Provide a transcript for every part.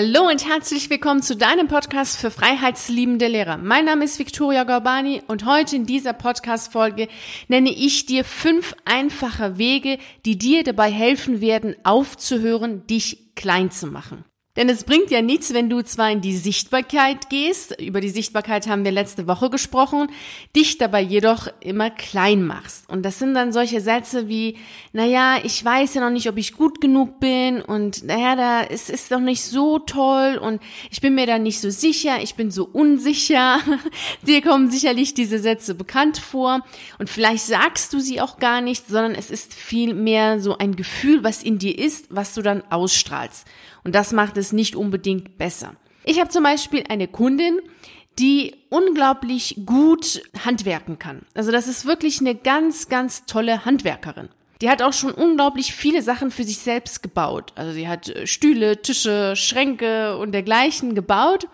Hallo und herzlich willkommen zu deinem Podcast für freiheitsliebende Lehrer. Mein Name ist Victoria Gorbani und heute in dieser Podcast-Folge nenne ich dir fünf einfache Wege, die dir dabei helfen werden, aufzuhören, dich klein zu machen. Denn es bringt ja nichts, wenn du zwar in die Sichtbarkeit gehst, über die Sichtbarkeit haben wir letzte Woche gesprochen, dich dabei jedoch immer klein machst. Und das sind dann solche Sätze wie, naja, ich weiß ja noch nicht, ob ich gut genug bin und naja, da es ist doch nicht so toll und ich bin mir da nicht so sicher, ich bin so unsicher. Dir kommen sicherlich diese Sätze bekannt vor und vielleicht sagst du sie auch gar nicht, sondern es ist viel mehr so ein Gefühl, was in dir ist, was du dann ausstrahlst. Und das macht es nicht unbedingt besser. Ich habe zum Beispiel eine Kundin, die unglaublich gut handwerken kann. Also das ist wirklich eine ganz, ganz tolle Handwerkerin. Die hat auch schon unglaublich viele Sachen für sich selbst gebaut. Also sie hat äh, Stühle, Tische, Schränke und dergleichen gebaut.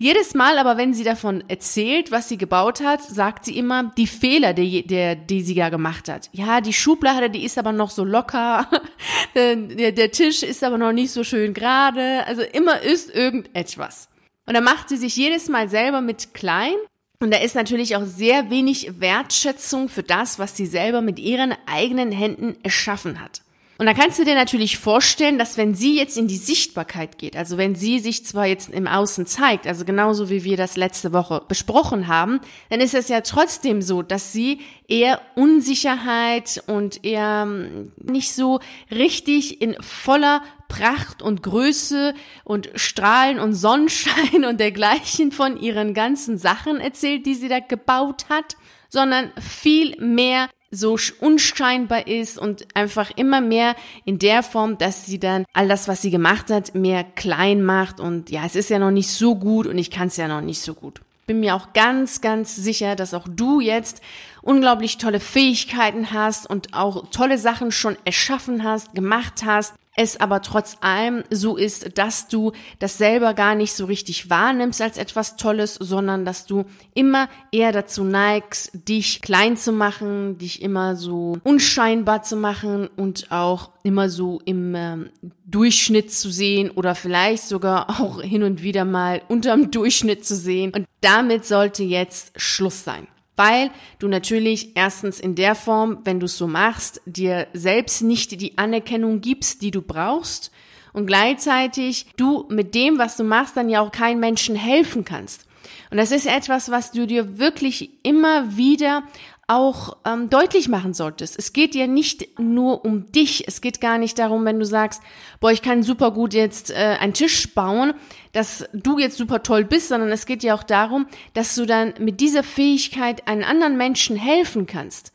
Jedes Mal aber, wenn sie davon erzählt, was sie gebaut hat, sagt sie immer die Fehler, die, der, die sie ja gemacht hat. Ja, die Schublade, die ist aber noch so locker. der, der Tisch ist aber noch nicht so schön gerade. Also immer ist irgendetwas. Und dann macht sie sich jedes Mal selber mit klein. Und da ist natürlich auch sehr wenig Wertschätzung für das, was sie selber mit ihren eigenen Händen erschaffen hat. Und da kannst du dir natürlich vorstellen, dass wenn sie jetzt in die Sichtbarkeit geht, also wenn sie sich zwar jetzt im Außen zeigt, also genauso wie wir das letzte Woche besprochen haben, dann ist es ja trotzdem so, dass sie eher Unsicherheit und eher hm, nicht so richtig in voller Pracht und Größe und Strahlen und Sonnenschein und dergleichen von ihren ganzen Sachen erzählt, die sie da gebaut hat, sondern viel mehr so unscheinbar ist und einfach immer mehr in der Form, dass sie dann all das, was sie gemacht hat, mehr klein macht und ja, es ist ja noch nicht so gut und ich kann es ja noch nicht so gut. Bin mir auch ganz, ganz sicher, dass auch du jetzt unglaublich tolle Fähigkeiten hast und auch tolle Sachen schon erschaffen hast, gemacht hast es aber trotz allem so ist, dass du das selber gar nicht so richtig wahrnimmst als etwas Tolles, sondern dass du immer eher dazu neigst, dich klein zu machen, dich immer so unscheinbar zu machen und auch immer so im ähm, Durchschnitt zu sehen oder vielleicht sogar auch hin und wieder mal unterm Durchschnitt zu sehen. Und damit sollte jetzt Schluss sein weil du natürlich erstens in der Form, wenn du es so machst, dir selbst nicht die Anerkennung gibst, die du brauchst und gleichzeitig du mit dem, was du machst, dann ja auch keinen Menschen helfen kannst. Und das ist etwas, was du dir wirklich immer wieder auch ähm, deutlich machen solltest. Es geht dir nicht nur um dich. Es geht gar nicht darum, wenn du sagst, boah, ich kann super gut jetzt äh, einen Tisch bauen, dass du jetzt super toll bist, sondern es geht ja auch darum, dass du dann mit dieser Fähigkeit einen anderen Menschen helfen kannst.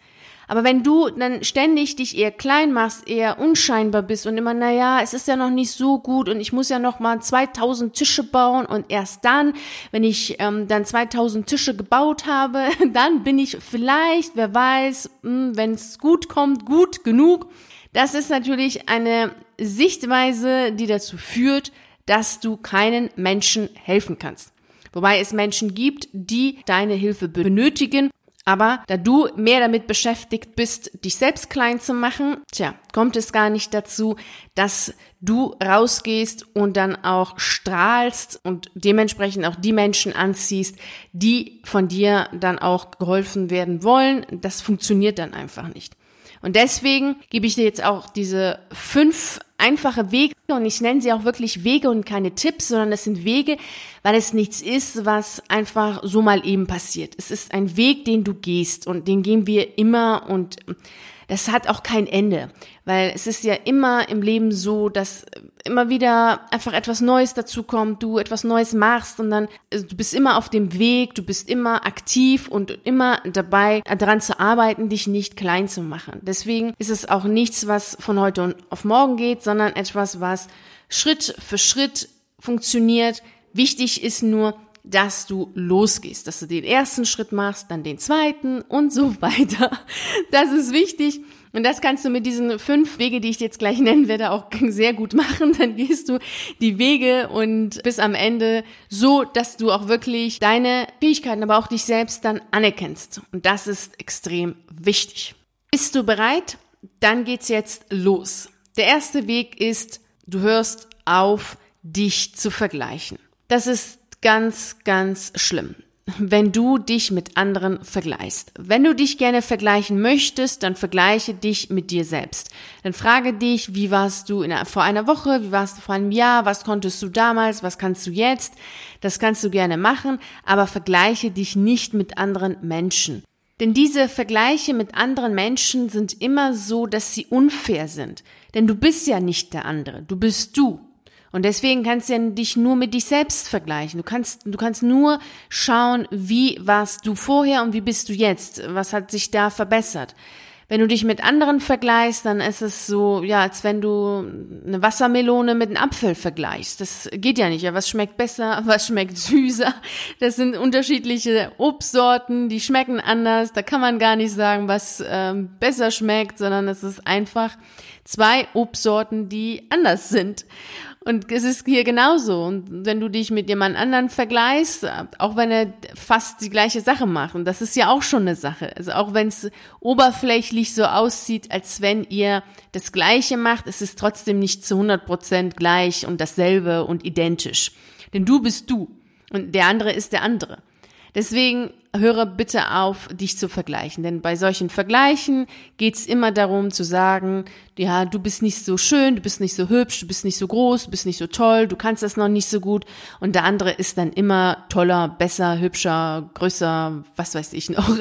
Aber wenn du dann ständig dich eher klein machst, eher unscheinbar bist und immer, na ja, es ist ja noch nicht so gut und ich muss ja noch mal 2000 Tische bauen und erst dann, wenn ich ähm, dann 2000 Tische gebaut habe, dann bin ich vielleicht, wer weiß, hm, wenn es gut kommt, gut genug. Das ist natürlich eine Sichtweise, die dazu führt, dass du keinen Menschen helfen kannst. Wobei es Menschen gibt, die deine Hilfe benötigen aber da du mehr damit beschäftigt bist, dich selbst klein zu machen, tja, kommt es gar nicht dazu, dass du rausgehst und dann auch strahlst und dementsprechend auch die Menschen anziehst, die von dir dann auch geholfen werden wollen. Das funktioniert dann einfach nicht. Und deswegen gebe ich dir jetzt auch diese fünf einfache Wege und ich nenne sie auch wirklich Wege und keine Tipps, sondern es sind Wege, weil es nichts ist, was einfach so mal eben passiert. Es ist ein Weg, den du gehst und den gehen wir immer und das hat auch kein Ende, weil es ist ja immer im Leben so, dass immer wieder einfach etwas Neues dazu kommt, du etwas Neues machst und dann also du bist immer auf dem Weg, du bist immer aktiv und immer dabei daran zu arbeiten, dich nicht klein zu machen. Deswegen ist es auch nichts, was von heute auf morgen geht, sondern etwas, was Schritt für Schritt funktioniert. Wichtig ist nur, dass du losgehst, dass du den ersten Schritt machst, dann den zweiten und so weiter. Das ist wichtig. Und das kannst du mit diesen fünf Wege, die ich jetzt gleich nennen werde, auch sehr gut machen. Dann gehst du die Wege und bis am Ende so, dass du auch wirklich deine Fähigkeiten, aber auch dich selbst dann anerkennst. Und das ist extrem wichtig. Bist du bereit? Dann geht's jetzt los. Der erste Weg ist, du hörst auf, dich zu vergleichen. Das ist ganz, ganz schlimm wenn du dich mit anderen vergleichst. Wenn du dich gerne vergleichen möchtest, dann vergleiche dich mit dir selbst. Dann frage dich, wie warst du in, vor einer Woche, wie warst du vor einem Jahr, was konntest du damals, was kannst du jetzt. Das kannst du gerne machen, aber vergleiche dich nicht mit anderen Menschen. Denn diese Vergleiche mit anderen Menschen sind immer so, dass sie unfair sind. Denn du bist ja nicht der andere, du bist du. Und deswegen kannst du ja dich nur mit dich selbst vergleichen. Du kannst, du kannst nur schauen, wie warst du vorher und wie bist du jetzt? Was hat sich da verbessert? Wenn du dich mit anderen vergleichst, dann ist es so, ja, als wenn du eine Wassermelone mit einem Apfel vergleichst. Das geht ja nicht. Ja, was schmeckt besser, was schmeckt süßer? Das sind unterschiedliche Obstsorten, die schmecken anders. Da kann man gar nicht sagen, was ähm, besser schmeckt, sondern es ist einfach zwei Obstsorten, die anders sind. Und es ist hier genauso. Und wenn du dich mit jemand anderen vergleichst, auch wenn er fast die gleiche Sache macht, und das ist ja auch schon eine Sache. Also auch wenn es oberflächlich so aussieht, als wenn ihr das Gleiche macht, ist es trotzdem nicht zu 100 Prozent gleich und dasselbe und identisch. Denn du bist du und der andere ist der andere. Deswegen höre bitte auf, dich zu vergleichen. Denn bei solchen Vergleichen geht's immer darum zu sagen, ja, du bist nicht so schön, du bist nicht so hübsch, du bist nicht so groß, du bist nicht so toll, du kannst das noch nicht so gut. Und der andere ist dann immer toller, besser, hübscher, größer, was weiß ich noch.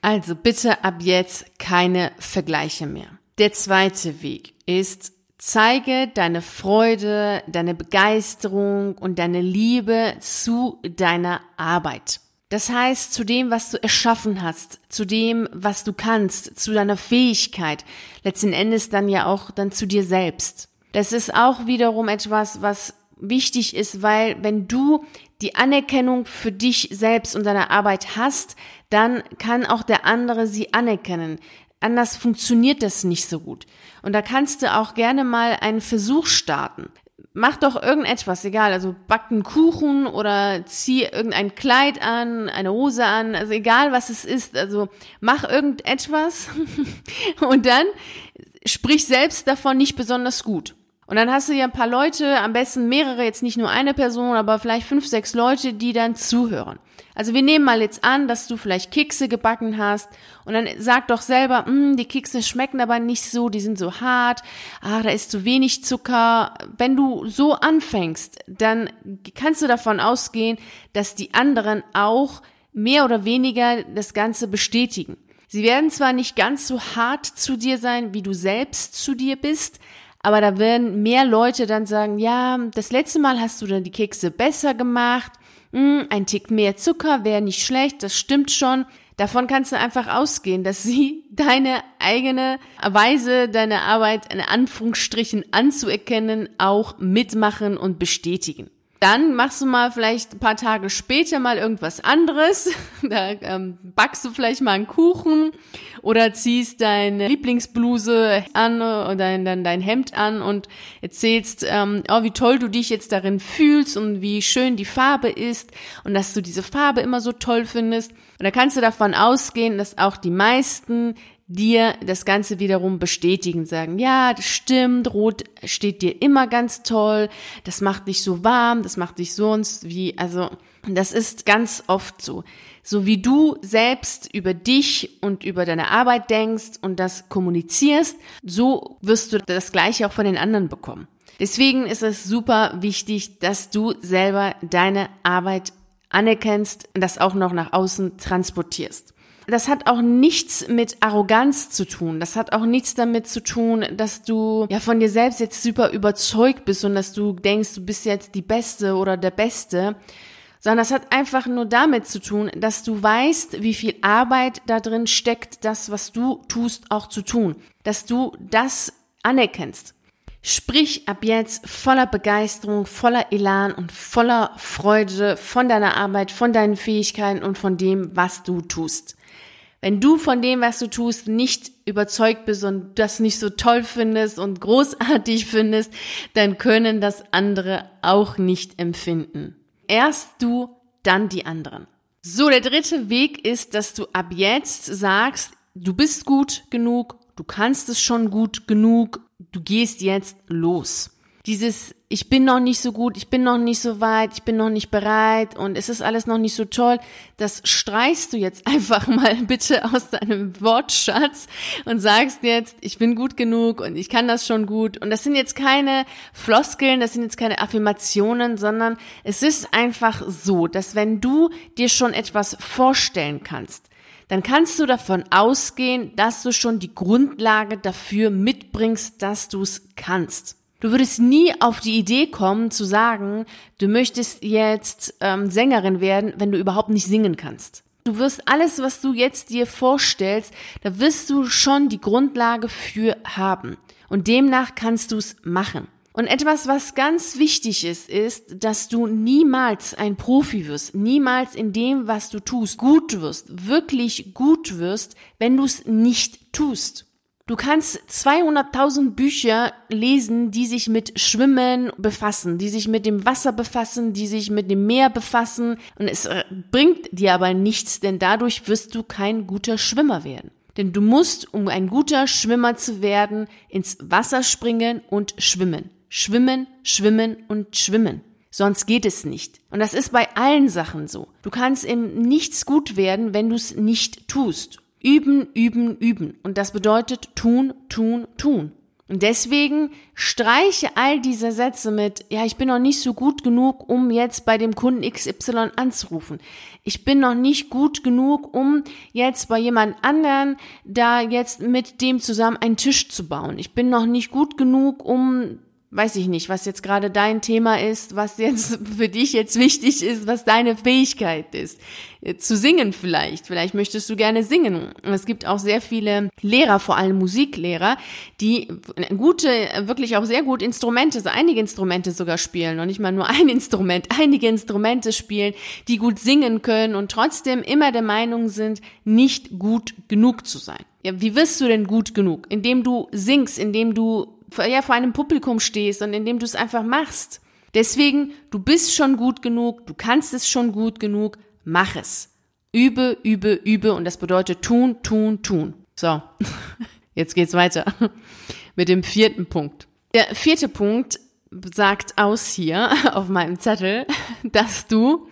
Also bitte ab jetzt keine Vergleiche mehr. Der zweite Weg ist, zeige deine Freude, deine Begeisterung und deine Liebe zu deiner Arbeit. Das heißt, zu dem, was du erschaffen hast, zu dem, was du kannst, zu deiner Fähigkeit, letzten Endes dann ja auch dann zu dir selbst. Das ist auch wiederum etwas, was wichtig ist, weil wenn du die Anerkennung für dich selbst und deine Arbeit hast, dann kann auch der andere sie anerkennen. Anders funktioniert das nicht so gut. Und da kannst du auch gerne mal einen Versuch starten mach doch irgendetwas, egal, also back einen Kuchen oder zieh irgendein Kleid an, eine Hose an, also egal was es ist, also mach irgendetwas und dann sprich selbst davon nicht besonders gut. Und dann hast du ja ein paar Leute, am besten mehrere, jetzt nicht nur eine Person, aber vielleicht fünf, sechs Leute, die dann zuhören. Also wir nehmen mal jetzt an, dass du vielleicht Kekse gebacken hast und dann sag doch selber, hm, die Kekse schmecken aber nicht so, die sind so hart, ah, da ist zu wenig Zucker. Wenn du so anfängst, dann kannst du davon ausgehen, dass die anderen auch mehr oder weniger das Ganze bestätigen. Sie werden zwar nicht ganz so hart zu dir sein, wie du selbst zu dir bist, aber da werden mehr Leute dann sagen, ja, das letzte Mal hast du dann die Kekse besser gemacht, hm, ein Tick mehr Zucker wäre nicht schlecht, das stimmt schon. Davon kannst du einfach ausgehen, dass sie deine eigene Weise, deine Arbeit in Anführungsstrichen anzuerkennen, auch mitmachen und bestätigen. Dann machst du mal vielleicht ein paar Tage später mal irgendwas anderes. Da ähm, backst du vielleicht mal einen Kuchen oder ziehst deine Lieblingsbluse an oder dein, dein, dein Hemd an und erzählst, ähm, oh, wie toll du dich jetzt darin fühlst und wie schön die Farbe ist und dass du diese Farbe immer so toll findest. Und da kannst du davon ausgehen, dass auch die meisten dir das Ganze wiederum bestätigen, sagen, ja, das stimmt, Rot steht dir immer ganz toll, das macht dich so warm, das macht dich sonst wie, also das ist ganz oft so. So wie du selbst über dich und über deine Arbeit denkst und das kommunizierst, so wirst du das gleiche auch von den anderen bekommen. Deswegen ist es super wichtig, dass du selber deine Arbeit anerkennst und das auch noch nach außen transportierst das hat auch nichts mit Arroganz zu tun. Das hat auch nichts damit zu tun, dass du ja von dir selbst jetzt super überzeugt bist und dass du denkst, du bist jetzt die Beste oder der Beste, sondern das hat einfach nur damit zu tun, dass du weißt, wie viel Arbeit da drin steckt, das, was du tust, auch zu tun. Dass du das anerkennst. Sprich ab jetzt voller Begeisterung, voller Elan und voller Freude von deiner Arbeit, von deinen Fähigkeiten und von dem, was du tust. Wenn du von dem, was du tust, nicht überzeugt bist und das nicht so toll findest und großartig findest, dann können das andere auch nicht empfinden. Erst du, dann die anderen. So, der dritte Weg ist, dass du ab jetzt sagst, du bist gut genug, du kannst es schon gut genug, du gehst jetzt los. Dieses ich bin noch nicht so gut, ich bin noch nicht so weit, ich bin noch nicht bereit und es ist alles noch nicht so toll, das streichst du jetzt einfach mal bitte aus deinem Wortschatz und sagst jetzt, ich bin gut genug und ich kann das schon gut. Und das sind jetzt keine Floskeln, das sind jetzt keine Affirmationen, sondern es ist einfach so, dass wenn du dir schon etwas vorstellen kannst, dann kannst du davon ausgehen, dass du schon die Grundlage dafür mitbringst, dass du es kannst. Du würdest nie auf die Idee kommen zu sagen, du möchtest jetzt ähm, Sängerin werden, wenn du überhaupt nicht singen kannst. Du wirst alles, was du jetzt dir vorstellst, da wirst du schon die Grundlage für haben. Und demnach kannst du es machen. Und etwas, was ganz wichtig ist, ist, dass du niemals ein Profi wirst, niemals in dem, was du tust, gut wirst, wirklich gut wirst, wenn du es nicht tust. Du kannst 200.000 Bücher lesen, die sich mit Schwimmen befassen, die sich mit dem Wasser befassen, die sich mit dem Meer befassen. Und es äh, bringt dir aber nichts, denn dadurch wirst du kein guter Schwimmer werden. Denn du musst, um ein guter Schwimmer zu werden, ins Wasser springen und schwimmen. Schwimmen, schwimmen und schwimmen. Sonst geht es nicht. Und das ist bei allen Sachen so. Du kannst in nichts gut werden, wenn du es nicht tust. Üben, üben, üben. Und das bedeutet tun, tun, tun. Und deswegen streiche all diese Sätze mit, ja, ich bin noch nicht so gut genug, um jetzt bei dem Kunden XY anzurufen. Ich bin noch nicht gut genug, um jetzt bei jemand anderen da jetzt mit dem zusammen einen Tisch zu bauen. Ich bin noch nicht gut genug, um weiß ich nicht, was jetzt gerade dein Thema ist, was jetzt für dich jetzt wichtig ist, was deine Fähigkeit ist. Äh, zu singen vielleicht. Vielleicht möchtest du gerne singen. Es gibt auch sehr viele Lehrer, vor allem Musiklehrer, die gute, wirklich auch sehr gut Instrumente, so einige Instrumente sogar spielen und nicht mal nur ein Instrument, einige Instrumente spielen, die gut singen können und trotzdem immer der Meinung sind, nicht gut genug zu sein. Ja, wie wirst du denn gut genug? Indem du singst, indem du ja, vor einem Publikum stehst und indem du es einfach machst. Deswegen, du bist schon gut genug, du kannst es schon gut genug, mach es. Übe, übe, übe und das bedeutet tun, tun, tun. So, jetzt geht's weiter mit dem vierten Punkt. Der vierte Punkt sagt aus hier auf meinem Zettel, dass du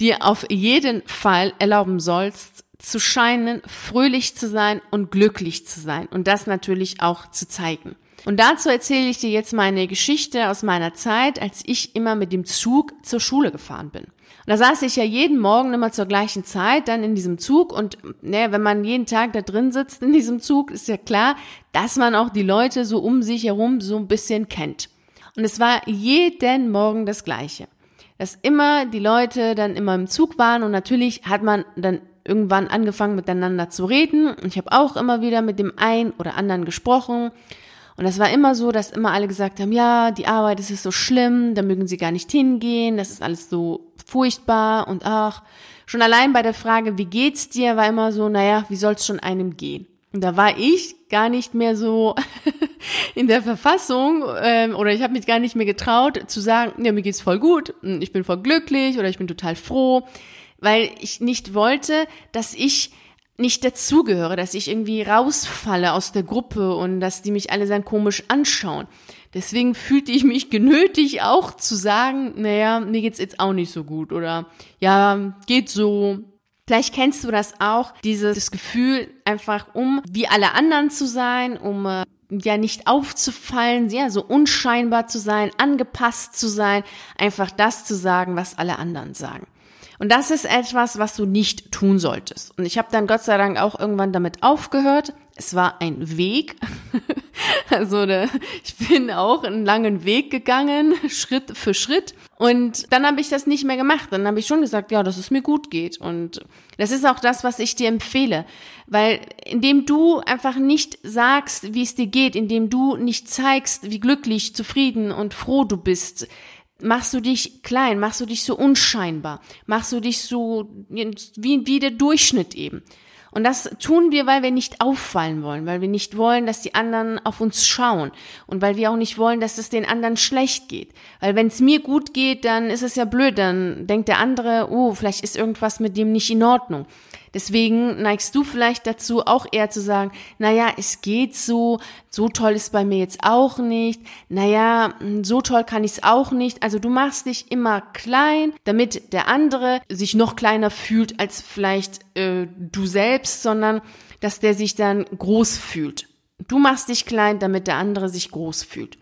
dir auf jeden Fall erlauben sollst, zu scheinen, fröhlich zu sein und glücklich zu sein und das natürlich auch zu zeigen. Und dazu erzähle ich dir jetzt meine Geschichte aus meiner Zeit, als ich immer mit dem Zug zur Schule gefahren bin. Und da saß ich ja jeden Morgen immer zur gleichen Zeit dann in diesem Zug und ne, wenn man jeden Tag da drin sitzt in diesem Zug, ist ja klar, dass man auch die Leute so um sich herum so ein bisschen kennt. Und es war jeden Morgen das Gleiche. Dass immer die Leute dann immer im Zug waren und natürlich hat man dann irgendwann angefangen miteinander zu reden. Und ich habe auch immer wieder mit dem einen oder anderen gesprochen und es war immer so, dass immer alle gesagt haben, ja, die Arbeit ist so schlimm, da mögen sie gar nicht hingehen, das ist alles so furchtbar und ach, schon allein bei der Frage, wie geht's dir, war immer so, naja, wie soll's schon einem gehen? Und da war ich gar nicht mehr so in der Verfassung ähm, oder ich habe mich gar nicht mehr getraut zu sagen, ja, mir geht's voll gut, ich bin voll glücklich oder ich bin total froh, weil ich nicht wollte, dass ich nicht dazugehöre, dass ich irgendwie rausfalle aus der Gruppe und dass die mich alle dann komisch anschauen. Deswegen fühlte ich mich genötigt auch zu sagen, naja, mir geht's jetzt auch nicht so gut oder ja, geht so. Vielleicht kennst du das auch, dieses Gefühl einfach um wie alle anderen zu sein, um äh, ja nicht aufzufallen, ja, so unscheinbar zu sein, angepasst zu sein, einfach das zu sagen, was alle anderen sagen. Und das ist etwas, was du nicht tun solltest. Und ich habe dann Gott sei Dank auch irgendwann damit aufgehört. Es war ein Weg. also ne, ich bin auch einen langen Weg gegangen, Schritt für Schritt. Und dann habe ich das nicht mehr gemacht. Dann habe ich schon gesagt, ja, dass es mir gut geht. Und das ist auch das, was ich dir empfehle. Weil indem du einfach nicht sagst, wie es dir geht, indem du nicht zeigst, wie glücklich, zufrieden und froh du bist, machst du dich klein, machst du dich so unscheinbar, machst du dich so wie, wie der Durchschnitt eben. Und das tun wir, weil wir nicht auffallen wollen, weil wir nicht wollen, dass die anderen auf uns schauen und weil wir auch nicht wollen, dass es den anderen schlecht geht. Weil wenn es mir gut geht, dann ist es ja blöd, dann denkt der andere, oh, vielleicht ist irgendwas mit dem nicht in Ordnung. Deswegen neigst du vielleicht dazu, auch eher zu sagen, naja, es geht so, so toll ist bei mir jetzt auch nicht, naja, so toll kann ich es auch nicht. Also du machst dich immer klein, damit der andere sich noch kleiner fühlt als vielleicht äh, du selbst, sondern dass der sich dann groß fühlt. Du machst dich klein, damit der andere sich groß fühlt.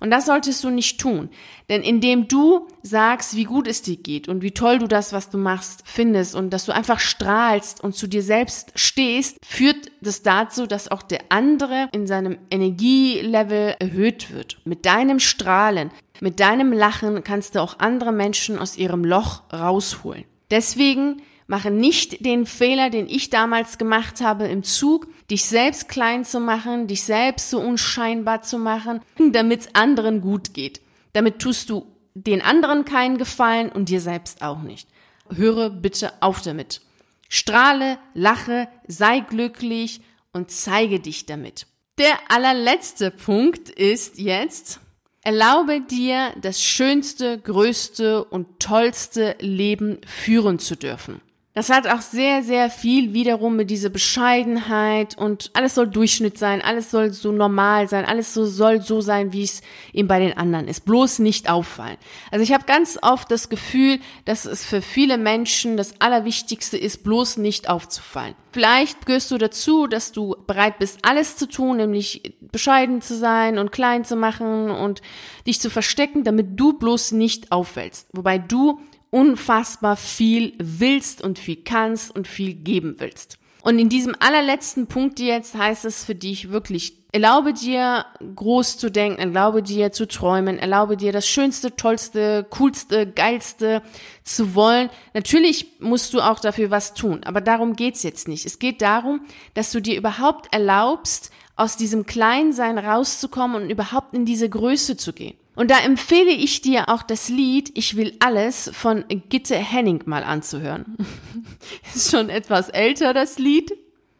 Und das solltest du nicht tun. Denn indem du sagst, wie gut es dir geht und wie toll du das, was du machst, findest und dass du einfach strahlst und zu dir selbst stehst, führt das dazu, dass auch der andere in seinem Energielevel erhöht wird. Mit deinem Strahlen, mit deinem Lachen kannst du auch andere Menschen aus ihrem Loch rausholen. Deswegen Mache nicht den Fehler, den ich damals gemacht habe im Zug, dich selbst klein zu machen, dich selbst so unscheinbar zu machen, damit es anderen gut geht. Damit tust du den anderen keinen Gefallen und dir selbst auch nicht. Höre bitte auf damit. Strahle, lache, sei glücklich und zeige dich damit. Der allerletzte Punkt ist jetzt, erlaube dir, das schönste, größte und tollste Leben führen zu dürfen. Das hat auch sehr, sehr viel wiederum mit dieser Bescheidenheit und alles soll Durchschnitt sein, alles soll so normal sein, alles so soll so sein, wie es eben bei den anderen ist. Bloß nicht auffallen. Also ich habe ganz oft das Gefühl, dass es für viele Menschen das Allerwichtigste ist, bloß nicht aufzufallen. Vielleicht gehörst du dazu, dass du bereit bist, alles zu tun, nämlich bescheiden zu sein und klein zu machen und dich zu verstecken, damit du bloß nicht auffällst. Wobei du unfassbar viel willst und viel kannst und viel geben willst. Und in diesem allerletzten Punkt jetzt heißt es für dich wirklich, erlaube dir groß zu denken, erlaube dir zu träumen, erlaube dir das Schönste, Tollste, Coolste, Geilste zu wollen. Natürlich musst du auch dafür was tun, aber darum geht's jetzt nicht. Es geht darum, dass du dir überhaupt erlaubst, aus diesem Kleinsein rauszukommen und überhaupt in diese Größe zu gehen. Und da empfehle ich dir auch das Lied Ich will alles von Gitte Henning mal anzuhören. ist schon etwas älter, das Lied.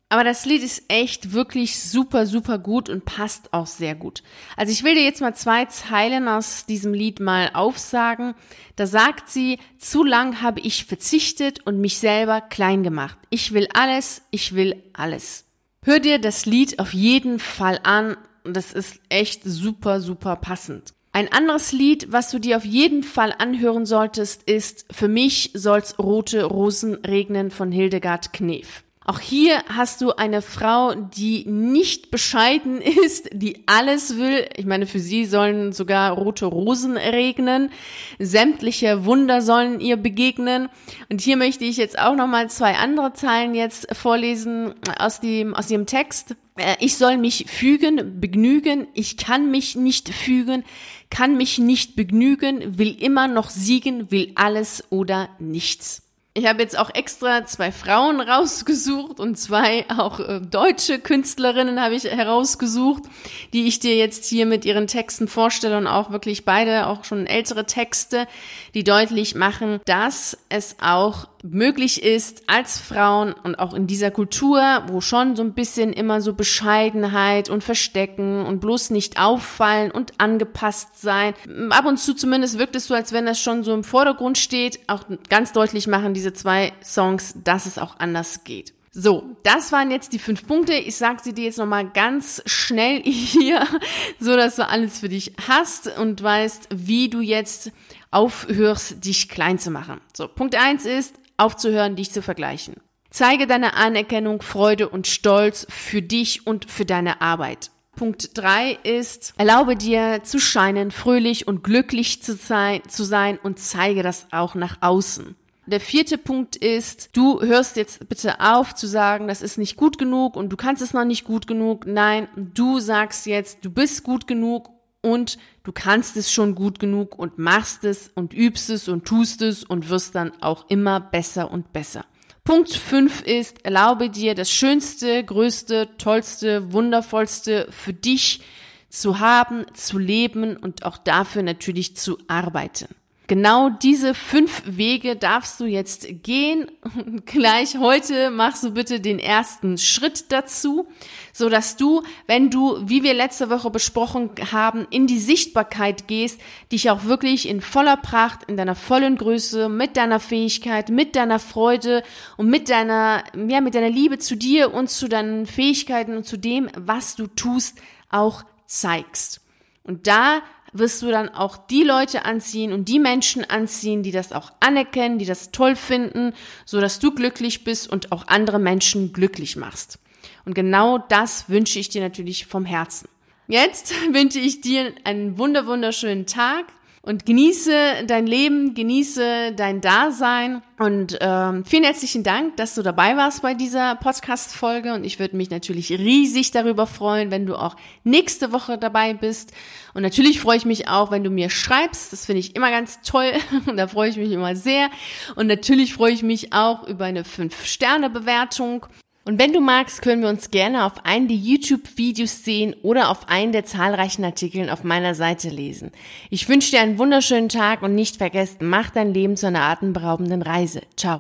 Aber das Lied ist echt wirklich super, super gut und passt auch sehr gut. Also ich will dir jetzt mal zwei Zeilen aus diesem Lied mal aufsagen. Da sagt sie, zu lang habe ich verzichtet und mich selber klein gemacht. Ich will alles, ich will alles. Hör dir das Lied auf jeden Fall an. Das ist echt super, super passend. Ein anderes Lied, was du dir auf jeden Fall anhören solltest, ist Für mich soll's rote Rosen regnen von Hildegard Knef. Auch hier hast du eine Frau, die nicht bescheiden ist, die alles will. Ich meine, für sie sollen sogar rote Rosen regnen. Sämtliche Wunder sollen ihr begegnen. Und hier möchte ich jetzt auch nochmal zwei andere Zeilen jetzt vorlesen aus dem, aus ihrem Text. Äh, ich soll mich fügen, begnügen. Ich kann mich nicht fügen, kann mich nicht begnügen, will immer noch siegen, will alles oder nichts. Ich habe jetzt auch extra zwei Frauen rausgesucht und zwei auch äh, deutsche Künstlerinnen habe ich herausgesucht, die ich dir jetzt hier mit ihren Texten vorstelle und auch wirklich beide auch schon ältere Texte, die deutlich machen, dass es auch möglich ist als Frauen und auch in dieser Kultur, wo schon so ein bisschen immer so Bescheidenheit und Verstecken und bloß nicht auffallen und angepasst sein. Ab und zu zumindest wirkt es so, als wenn das schon so im Vordergrund steht. Auch ganz deutlich machen diese zwei Songs, dass es auch anders geht. So, das waren jetzt die fünf Punkte. Ich sage sie dir jetzt nochmal ganz schnell hier, so dass du alles für dich hast und weißt, wie du jetzt aufhörst, dich klein zu machen. So, Punkt eins ist, aufzuhören, dich zu vergleichen. Zeige deine Anerkennung, Freude und Stolz für dich und für deine Arbeit. Punkt drei ist, erlaube dir zu scheinen, fröhlich und glücklich zu sein, zu sein und zeige das auch nach außen. Der vierte Punkt ist, du hörst jetzt bitte auf zu sagen, das ist nicht gut genug und du kannst es noch nicht gut genug. Nein, du sagst jetzt, du bist gut genug und du kannst es schon gut genug und machst es und übst es und tust es und wirst dann auch immer besser und besser. Punkt 5 ist, erlaube dir das Schönste, Größte, Tollste, Wundervollste für dich zu haben, zu leben und auch dafür natürlich zu arbeiten. Genau diese fünf Wege darfst du jetzt gehen. Gleich heute machst du bitte den ersten Schritt dazu, so dass du, wenn du, wie wir letzte Woche besprochen haben, in die Sichtbarkeit gehst, dich auch wirklich in voller Pracht, in deiner vollen Größe, mit deiner Fähigkeit, mit deiner Freude und mit deiner, ja, mit deiner Liebe zu dir und zu deinen Fähigkeiten und zu dem, was du tust, auch zeigst. Und da wirst du dann auch die Leute anziehen und die Menschen anziehen, die das auch anerkennen, die das toll finden, so dass du glücklich bist und auch andere Menschen glücklich machst. Und genau das wünsche ich dir natürlich vom Herzen. Jetzt wünsche ich dir einen wunder wunderschönen Tag und genieße dein Leben, genieße dein Dasein. Und ähm, vielen herzlichen Dank, dass du dabei warst bei dieser Podcast-Folge. Und ich würde mich natürlich riesig darüber freuen, wenn du auch nächste Woche dabei bist. Und natürlich freue ich mich auch, wenn du mir schreibst, das finde ich immer ganz toll. Und da freue ich mich immer sehr. Und natürlich freue ich mich auch über eine 5-Sterne-Bewertung und wenn du magst, können wir uns gerne auf einen der YouTube-Videos sehen oder auf einen der zahlreichen Artikeln auf meiner Seite lesen. Ich wünsche dir einen wunderschönen Tag und nicht vergessen, mach dein Leben zu einer atemberaubenden Reise. Ciao.